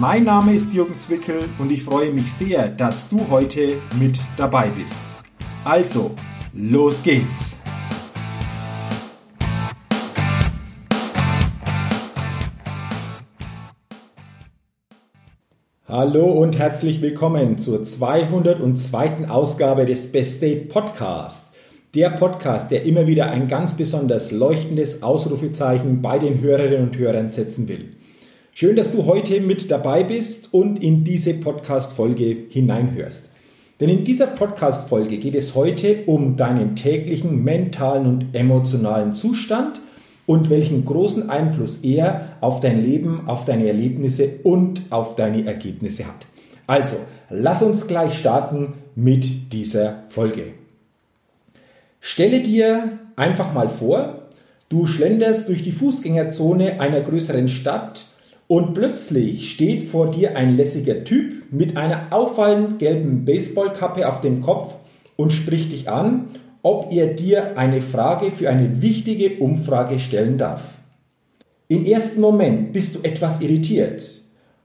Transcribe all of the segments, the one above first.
Mein Name ist Jürgen Zwickel und ich freue mich sehr, dass du heute mit dabei bist. Also, los geht's! Hallo und herzlich willkommen zur 202. Ausgabe des Best Date Podcast. Der Podcast, der immer wieder ein ganz besonders leuchtendes Ausrufezeichen bei den Hörerinnen und Hörern setzen will. Schön, dass du heute mit dabei bist und in diese Podcast-Folge hineinhörst. Denn in dieser Podcast-Folge geht es heute um deinen täglichen mentalen und emotionalen Zustand und welchen großen Einfluss er auf dein Leben, auf deine Erlebnisse und auf deine Ergebnisse hat. Also, lass uns gleich starten mit dieser Folge. Stelle dir einfach mal vor, du schlenderst durch die Fußgängerzone einer größeren Stadt und plötzlich steht vor dir ein lässiger Typ mit einer auffallend gelben Baseballkappe auf dem Kopf und spricht dich an, ob er dir eine Frage für eine wichtige Umfrage stellen darf. Im ersten Moment bist du etwas irritiert,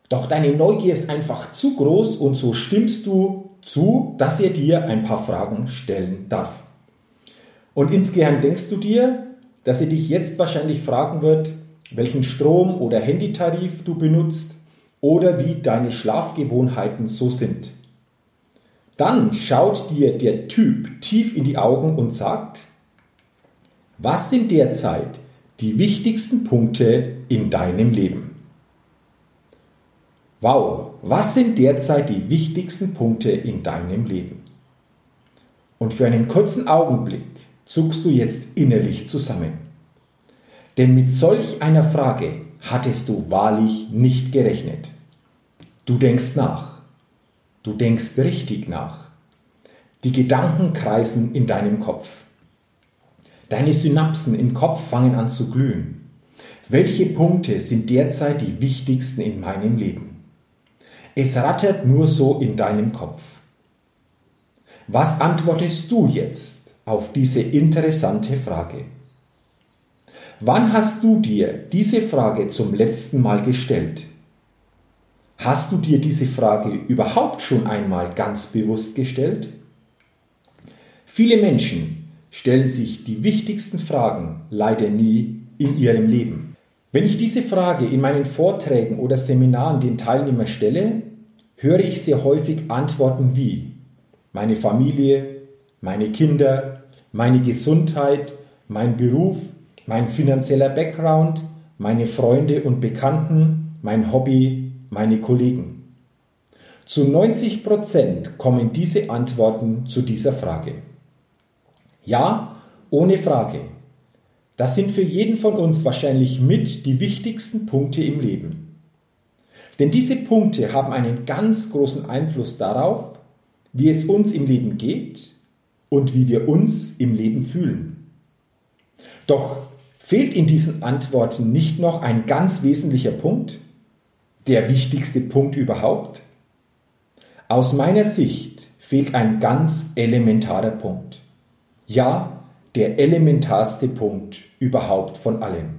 doch deine Neugier ist einfach zu groß und so stimmst du zu, dass er dir ein paar Fragen stellen darf. Und insgeheim denkst du dir, dass er dich jetzt wahrscheinlich fragen wird, welchen Strom- oder Handytarif du benutzt oder wie deine Schlafgewohnheiten so sind. Dann schaut dir der Typ tief in die Augen und sagt, was sind derzeit die wichtigsten Punkte in deinem Leben? Wow, was sind derzeit die wichtigsten Punkte in deinem Leben? Und für einen kurzen Augenblick zuckst du jetzt innerlich zusammen. Denn mit solch einer Frage hattest du wahrlich nicht gerechnet. Du denkst nach. Du denkst richtig nach. Die Gedanken kreisen in deinem Kopf. Deine Synapsen im Kopf fangen an zu glühen. Welche Punkte sind derzeit die wichtigsten in meinem Leben? Es rattert nur so in deinem Kopf. Was antwortest du jetzt auf diese interessante Frage? Wann hast du dir diese Frage zum letzten Mal gestellt? Hast du dir diese Frage überhaupt schon einmal ganz bewusst gestellt? Viele Menschen stellen sich die wichtigsten Fragen leider nie in ihrem Leben. Wenn ich diese Frage in meinen Vorträgen oder Seminaren den Teilnehmern stelle, höre ich sehr häufig Antworten wie meine Familie, meine Kinder, meine Gesundheit, mein Beruf, mein finanzieller Background, meine Freunde und Bekannten, mein Hobby, meine Kollegen. Zu 90 Prozent kommen diese Antworten zu dieser Frage. Ja, ohne Frage. Das sind für jeden von uns wahrscheinlich mit die wichtigsten Punkte im Leben. Denn diese Punkte haben einen ganz großen Einfluss darauf, wie es uns im Leben geht und wie wir uns im Leben fühlen. Doch Fehlt in diesen Antworten nicht noch ein ganz wesentlicher Punkt? Der wichtigste Punkt überhaupt? Aus meiner Sicht fehlt ein ganz elementarer Punkt. Ja, der elementarste Punkt überhaupt von allen.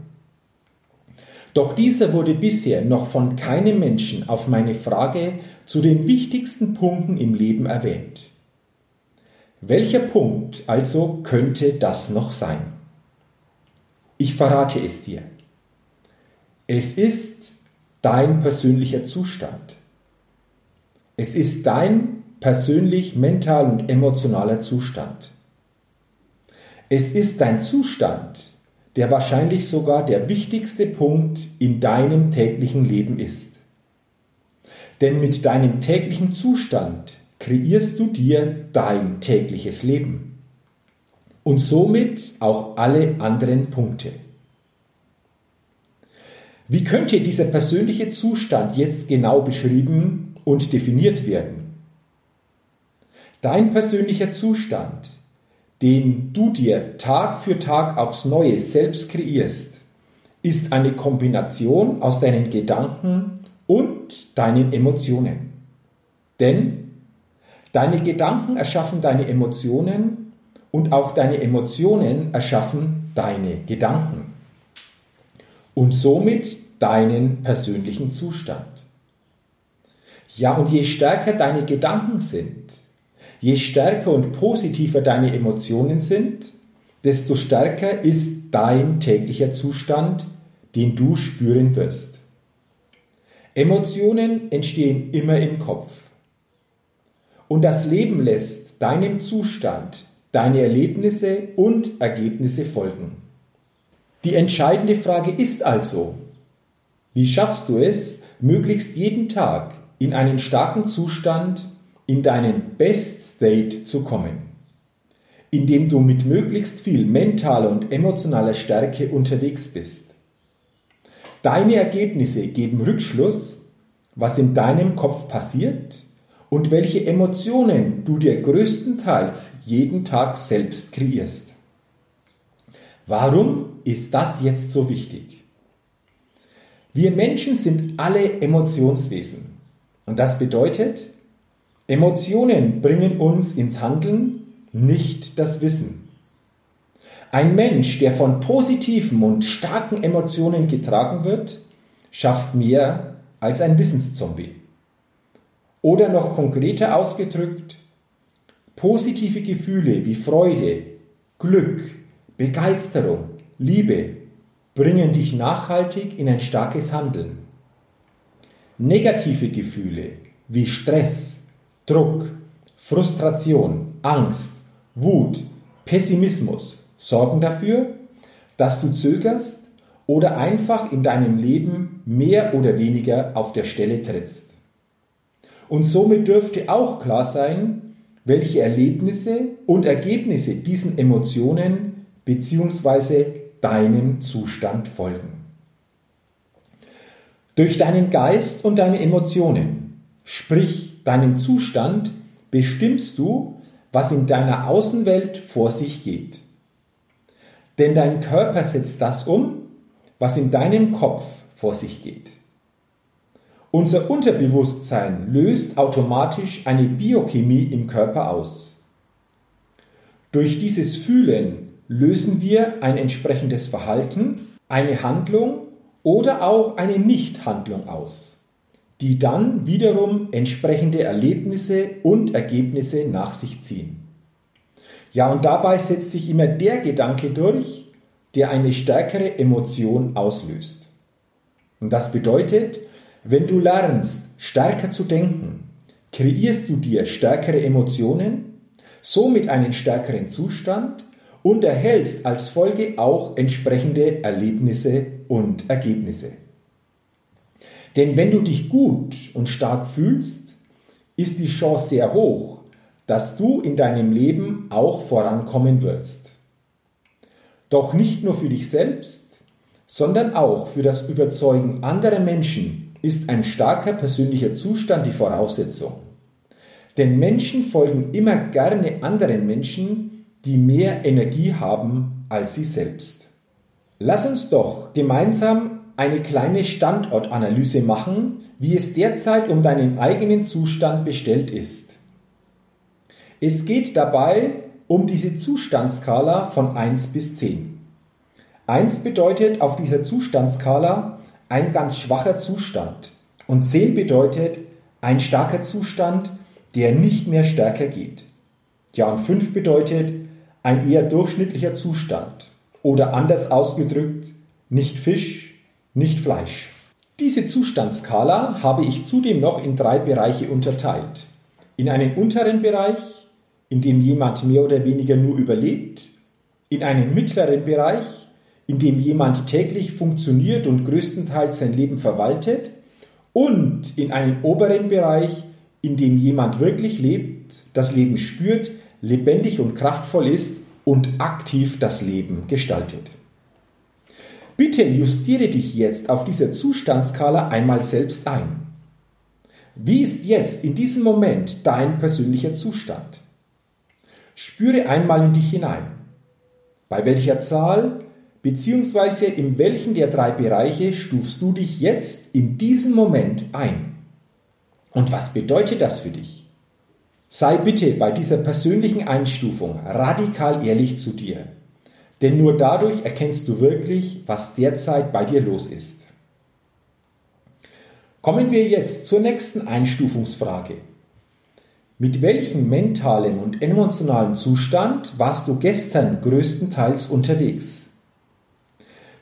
Doch dieser wurde bisher noch von keinem Menschen auf meine Frage zu den wichtigsten Punkten im Leben erwähnt. Welcher Punkt also könnte das noch sein? Ich verrate es dir. Es ist dein persönlicher Zustand. Es ist dein persönlich mental und emotionaler Zustand. Es ist dein Zustand, der wahrscheinlich sogar der wichtigste Punkt in deinem täglichen Leben ist. Denn mit deinem täglichen Zustand kreierst du dir dein tägliches Leben und somit auch alle anderen Punkte. Wie könnte dieser persönliche Zustand jetzt genau beschrieben und definiert werden? Dein persönlicher Zustand, den du dir Tag für Tag aufs Neue selbst kreierst, ist eine Kombination aus deinen Gedanken und deinen Emotionen. Denn deine Gedanken erschaffen deine Emotionen und auch deine Emotionen erschaffen deine Gedanken und somit deinen persönlichen Zustand. Ja, und je stärker deine Gedanken sind, je stärker und positiver deine Emotionen sind, desto stärker ist dein täglicher Zustand, den du spüren wirst. Emotionen entstehen immer im Kopf. Und das Leben lässt deinem Zustand deine Erlebnisse und Ergebnisse folgen. Die entscheidende Frage ist also, wie schaffst du es, möglichst jeden Tag in einen starken Zustand, in deinen Best State zu kommen, indem du mit möglichst viel mentaler und emotionaler Stärke unterwegs bist. Deine Ergebnisse geben Rückschluss, was in deinem Kopf passiert und welche Emotionen du dir größtenteils jeden Tag selbst kreierst. Warum ist das jetzt so wichtig? Wir Menschen sind alle Emotionswesen. Und das bedeutet, Emotionen bringen uns ins Handeln, nicht das Wissen. Ein Mensch, der von positiven und starken Emotionen getragen wird, schafft mehr als ein Wissenszombie. Oder noch konkreter ausgedrückt, positive Gefühle wie Freude, Glück, Begeisterung, Liebe bringen dich nachhaltig in ein starkes Handeln. Negative Gefühle wie Stress, Druck, Frustration, Angst, Wut, Pessimismus sorgen dafür, dass du zögerst oder einfach in deinem Leben mehr oder weniger auf der Stelle trittst. Und somit dürfte auch klar sein, welche Erlebnisse und Ergebnisse diesen Emotionen bzw. deinem Zustand folgen. Durch deinen Geist und deine Emotionen, sprich deinen Zustand, bestimmst du, was in deiner Außenwelt vor sich geht. Denn dein Körper setzt das um, was in deinem Kopf vor sich geht. Unser Unterbewusstsein löst automatisch eine Biochemie im Körper aus. Durch dieses Fühlen lösen wir ein entsprechendes Verhalten, eine Handlung oder auch eine Nichthandlung aus, die dann wiederum entsprechende Erlebnisse und Ergebnisse nach sich ziehen. Ja, und dabei setzt sich immer der Gedanke durch, der eine stärkere Emotion auslöst. Und das bedeutet, wenn du lernst, stärker zu denken, kreierst du dir stärkere Emotionen, somit einen stärkeren Zustand und erhältst als Folge auch entsprechende Erlebnisse und Ergebnisse. Denn wenn du dich gut und stark fühlst, ist die Chance sehr hoch, dass du in deinem Leben auch vorankommen wirst. Doch nicht nur für dich selbst, sondern auch für das Überzeugen anderer Menschen ist ein starker persönlicher Zustand die Voraussetzung. Denn Menschen folgen immer gerne anderen Menschen, die mehr Energie haben als sie selbst. Lass uns doch gemeinsam eine kleine Standortanalyse machen, wie es derzeit um deinen eigenen Zustand bestellt ist. Es geht dabei um diese Zustandskala von 1 bis 10. 1 bedeutet auf dieser Zustandskala ein ganz schwacher Zustand und 10 bedeutet ein starker Zustand, der nicht mehr stärker geht. Ja, und 5 bedeutet ein eher durchschnittlicher Zustand oder anders ausgedrückt nicht Fisch, nicht Fleisch. Diese Zustandskala habe ich zudem noch in drei Bereiche unterteilt. In einen unteren Bereich, in dem jemand mehr oder weniger nur überlebt, in einen mittleren Bereich, in dem jemand täglich funktioniert und größtenteils sein Leben verwaltet, und in einen oberen Bereich, in dem jemand wirklich lebt, das Leben spürt, lebendig und kraftvoll ist und aktiv das Leben gestaltet. Bitte justiere dich jetzt auf dieser Zustandskala einmal selbst ein. Wie ist jetzt in diesem Moment dein persönlicher Zustand? Spüre einmal in dich hinein. Bei welcher Zahl bzw. in welchen der drei Bereiche stufst du dich jetzt in diesem Moment ein? Und was bedeutet das für dich? Sei bitte bei dieser persönlichen Einstufung radikal ehrlich zu dir, denn nur dadurch erkennst du wirklich, was derzeit bei dir los ist. Kommen wir jetzt zur nächsten Einstufungsfrage. Mit welchem mentalen und emotionalen Zustand warst du gestern größtenteils unterwegs?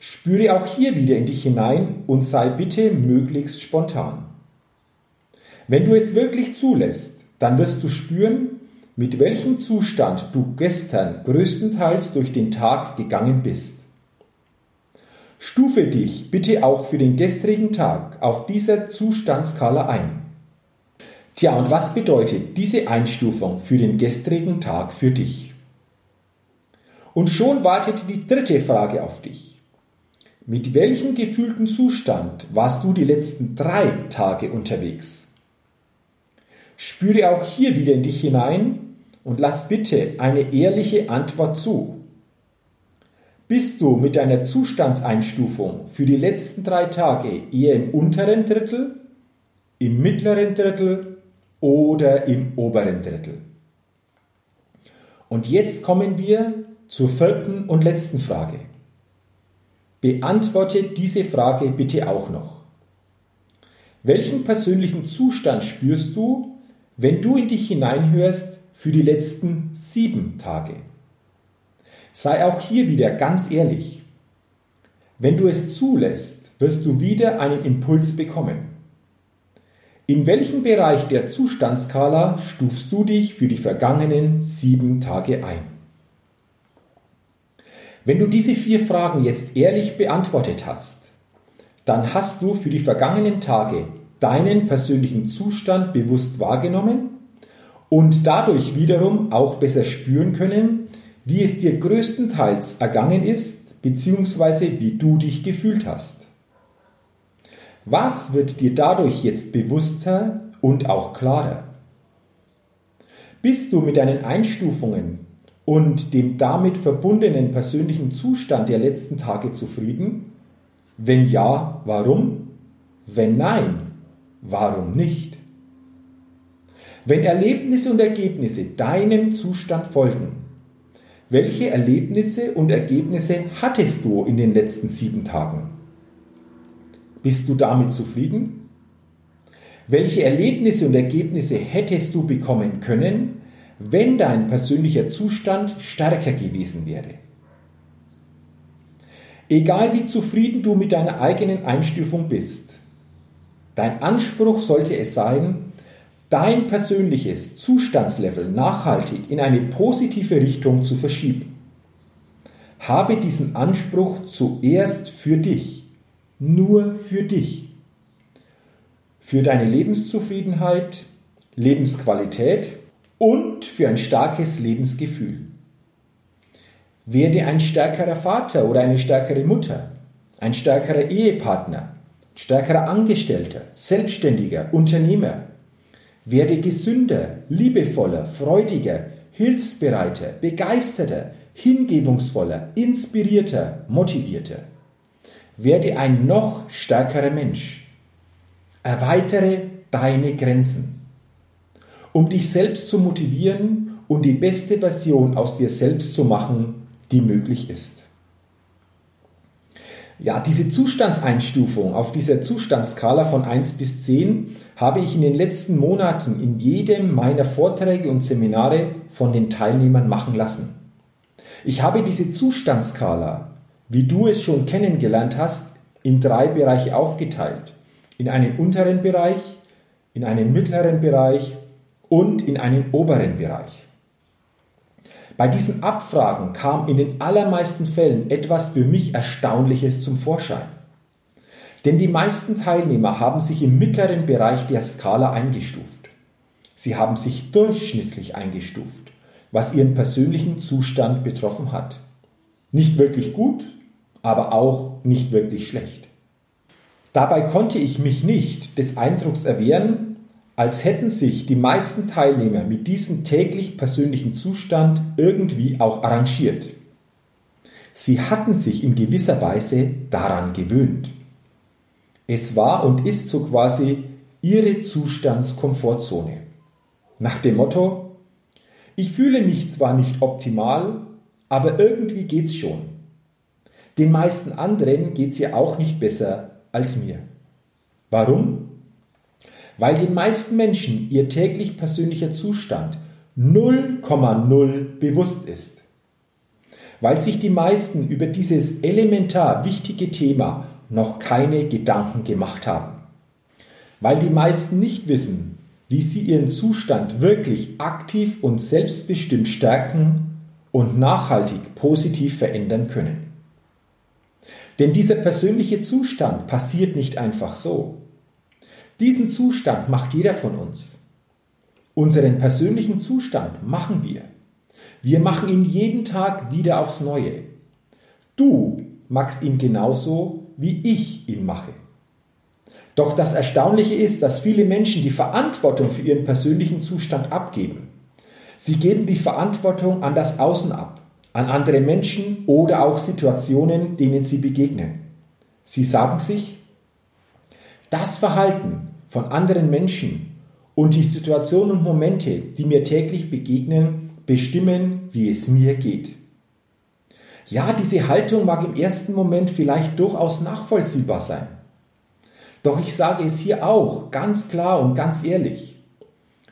Spüre auch hier wieder in dich hinein und sei bitte möglichst spontan. Wenn du es wirklich zulässt, dann wirst du spüren, mit welchem Zustand du gestern größtenteils durch den Tag gegangen bist. Stufe dich bitte auch für den gestrigen Tag auf dieser Zustandskala ein. Tja, und was bedeutet diese Einstufung für den gestrigen Tag für dich? Und schon wartet die dritte Frage auf dich. Mit welchem gefühlten Zustand warst du die letzten drei Tage unterwegs? Spüre auch hier wieder in dich hinein und lass bitte eine ehrliche Antwort zu. Bist du mit deiner Zustandseinstufung für die letzten drei Tage eher im unteren Drittel, im mittleren Drittel oder im oberen Drittel. Und jetzt kommen wir zur vierten und letzten Frage. Beantworte diese Frage bitte auch noch. Welchen persönlichen Zustand spürst du, wenn du in dich hineinhörst für die letzten sieben Tage? Sei auch hier wieder ganz ehrlich. Wenn du es zulässt, wirst du wieder einen Impuls bekommen. In welchem Bereich der Zustandskala stufst du dich für die vergangenen sieben Tage ein? Wenn du diese vier Fragen jetzt ehrlich beantwortet hast, dann hast du für die vergangenen Tage deinen persönlichen Zustand bewusst wahrgenommen und dadurch wiederum auch besser spüren können, wie es dir größtenteils ergangen ist, beziehungsweise wie du dich gefühlt hast. Was wird dir dadurch jetzt bewusster und auch klarer? Bist du mit deinen Einstufungen und dem damit verbundenen persönlichen Zustand der letzten Tage zufrieden? Wenn ja, warum? Wenn nein, warum nicht? Wenn Erlebnisse und Ergebnisse deinem Zustand folgen, welche Erlebnisse und Ergebnisse hattest du in den letzten sieben Tagen? Bist du damit zufrieden? Welche Erlebnisse und Ergebnisse hättest du bekommen können, wenn dein persönlicher Zustand stärker gewesen wäre? Egal wie zufrieden du mit deiner eigenen Einstufung bist, dein Anspruch sollte es sein, dein persönliches Zustandslevel nachhaltig in eine positive Richtung zu verschieben. Habe diesen Anspruch zuerst für dich nur für dich. Für deine Lebenszufriedenheit, Lebensqualität und für ein starkes Lebensgefühl. Werde ein stärkerer Vater oder eine stärkere Mutter, ein stärkerer Ehepartner, stärkerer Angestellter, Selbstständiger, Unternehmer. Werde gesünder, liebevoller, freudiger, hilfsbereiter, begeisterter, hingebungsvoller, inspirierter, motivierter. Werde ein noch stärkerer Mensch. Erweitere deine Grenzen, um dich selbst zu motivieren und die beste Version aus dir selbst zu machen, die möglich ist. Ja, diese Zustandseinstufung auf dieser Zustandskala von 1 bis 10 habe ich in den letzten Monaten in jedem meiner Vorträge und Seminare von den Teilnehmern machen lassen. Ich habe diese Zustandskala wie du es schon kennengelernt hast, in drei Bereiche aufgeteilt. In einen unteren Bereich, in einen mittleren Bereich und in einen oberen Bereich. Bei diesen Abfragen kam in den allermeisten Fällen etwas für mich Erstaunliches zum Vorschein. Denn die meisten Teilnehmer haben sich im mittleren Bereich der Skala eingestuft. Sie haben sich durchschnittlich eingestuft, was ihren persönlichen Zustand betroffen hat. Nicht wirklich gut, aber auch nicht wirklich schlecht. Dabei konnte ich mich nicht des Eindrucks erwehren, als hätten sich die meisten Teilnehmer mit diesem täglich persönlichen Zustand irgendwie auch arrangiert. Sie hatten sich in gewisser Weise daran gewöhnt. Es war und ist so quasi ihre Zustandskomfortzone. Nach dem Motto, ich fühle mich zwar nicht optimal, aber irgendwie geht's schon. Den meisten anderen geht's ja auch nicht besser als mir. Warum? Weil den meisten Menschen ihr täglich persönlicher Zustand 0,0 bewusst ist. Weil sich die meisten über dieses elementar wichtige Thema noch keine Gedanken gemacht haben. Weil die meisten nicht wissen, wie sie ihren Zustand wirklich aktiv und selbstbestimmt stärken und nachhaltig positiv verändern können. Denn dieser persönliche Zustand passiert nicht einfach so. Diesen Zustand macht jeder von uns. Unseren persönlichen Zustand machen wir. Wir machen ihn jeden Tag wieder aufs Neue. Du machst ihn genauso, wie ich ihn mache. Doch das Erstaunliche ist, dass viele Menschen die Verantwortung für ihren persönlichen Zustand abgeben. Sie geben die Verantwortung an das Außen ab, an andere Menschen oder auch Situationen, denen sie begegnen. Sie sagen sich, das Verhalten von anderen Menschen und die Situationen und Momente, die mir täglich begegnen, bestimmen, wie es mir geht. Ja, diese Haltung mag im ersten Moment vielleicht durchaus nachvollziehbar sein. Doch ich sage es hier auch ganz klar und ganz ehrlich.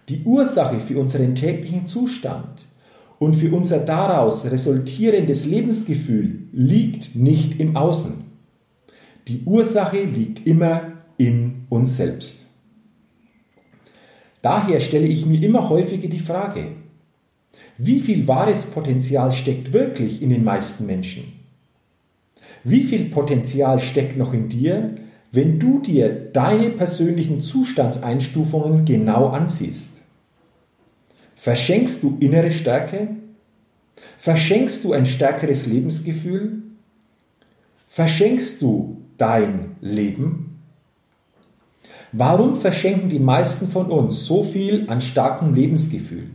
Die Ursache für unseren täglichen Zustand und für unser daraus resultierendes Lebensgefühl liegt nicht im Außen. Die Ursache liegt immer in uns selbst. Daher stelle ich mir immer häufiger die Frage, wie viel wahres Potenzial steckt wirklich in den meisten Menschen? Wie viel Potenzial steckt noch in dir, wenn du dir deine persönlichen Zustandseinstufungen genau ansiehst? Verschenkst du innere Stärke? Verschenkst du ein stärkeres Lebensgefühl? Verschenkst du dein Leben? Warum verschenken die meisten von uns so viel an starkem Lebensgefühl?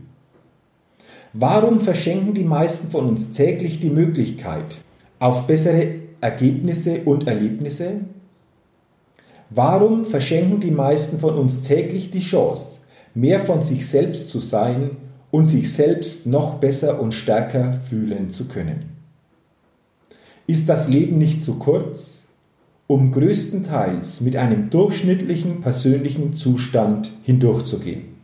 Warum verschenken die meisten von uns täglich die Möglichkeit auf bessere Ergebnisse und Erlebnisse? Warum verschenken die meisten von uns täglich die Chance, mehr von sich selbst zu sein und sich selbst noch besser und stärker fühlen zu können? Ist das Leben nicht zu kurz, um größtenteils mit einem durchschnittlichen persönlichen Zustand hindurchzugehen?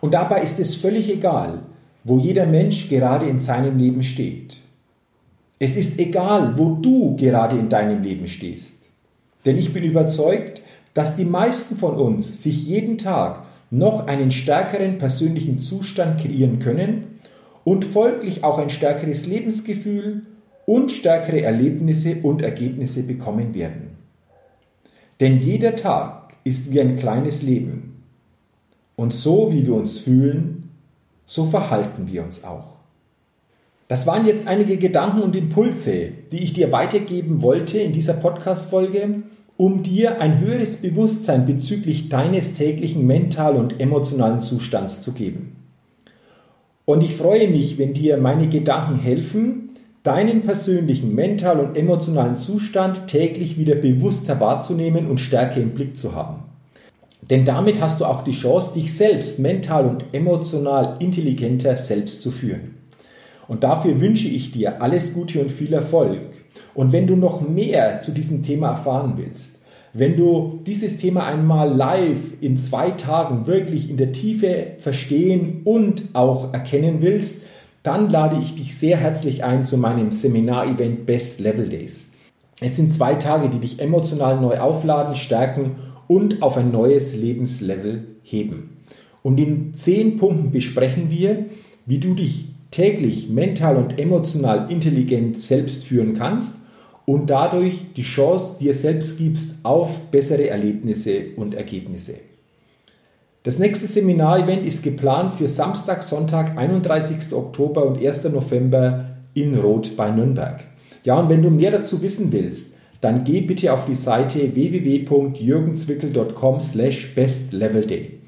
Und dabei ist es völlig egal, wo jeder Mensch gerade in seinem Leben steht. Es ist egal, wo du gerade in deinem Leben stehst. Denn ich bin überzeugt, dass die meisten von uns sich jeden Tag noch einen stärkeren persönlichen Zustand kreieren können und folglich auch ein stärkeres Lebensgefühl und stärkere Erlebnisse und Ergebnisse bekommen werden. Denn jeder Tag ist wie ein kleines Leben. Und so wie wir uns fühlen, so verhalten wir uns auch. Das waren jetzt einige Gedanken und Impulse, die ich dir weitergeben wollte in dieser Podcast-Folge um dir ein höheres Bewusstsein bezüglich deines täglichen mental- und emotionalen Zustands zu geben. Und ich freue mich, wenn dir meine Gedanken helfen, deinen persönlichen mental- und emotionalen Zustand täglich wieder bewusster wahrzunehmen und stärker im Blick zu haben. Denn damit hast du auch die Chance, dich selbst mental und emotional intelligenter selbst zu führen. Und dafür wünsche ich dir alles Gute und viel Erfolg. Und wenn du noch mehr zu diesem Thema erfahren willst, wenn du dieses Thema einmal live in zwei Tagen wirklich in der Tiefe verstehen und auch erkennen willst, dann lade ich dich sehr herzlich ein zu meinem Seminar-Event Best Level Days. Es sind zwei Tage, die dich emotional neu aufladen, stärken und auf ein neues Lebenslevel heben. Und in zehn Punkten besprechen wir, wie du dich täglich mental und emotional intelligent selbst führen kannst und dadurch die Chance dir selbst gibst auf bessere Erlebnisse und Ergebnisse. Das nächste Seminarevent ist geplant für Samstag, Sonntag, 31. Oktober und 1. November in Roth bei Nürnberg. Ja, und wenn du mehr dazu wissen willst, dann geh bitte auf die Seite www.jürgenzwickel.com slash bestlevelday.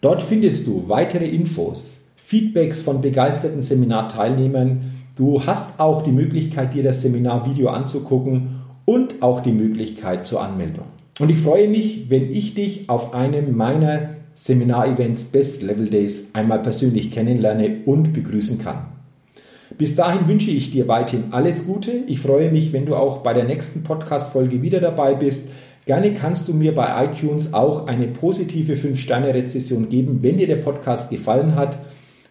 Dort findest du weitere Infos, Feedbacks von begeisterten Seminarteilnehmern. Du hast auch die Möglichkeit, dir das Seminarvideo anzugucken und auch die Möglichkeit zur Anmeldung. Und ich freue mich, wenn ich dich auf einem meiner Seminarevents Best Level Days einmal persönlich kennenlerne und begrüßen kann. Bis dahin wünsche ich dir weiterhin alles Gute. Ich freue mich, wenn du auch bei der nächsten Podcast-Folge wieder dabei bist. Gerne kannst du mir bei iTunes auch eine positive 5-Sterne-Rezession geben, wenn dir der Podcast gefallen hat.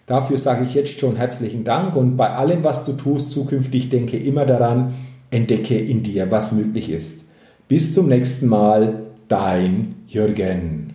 Dafür sage ich jetzt schon herzlichen Dank und bei allem, was du tust, zukünftig denke immer daran, entdecke in dir, was möglich ist. Bis zum nächsten Mal, dein Jürgen.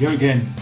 Jürgen.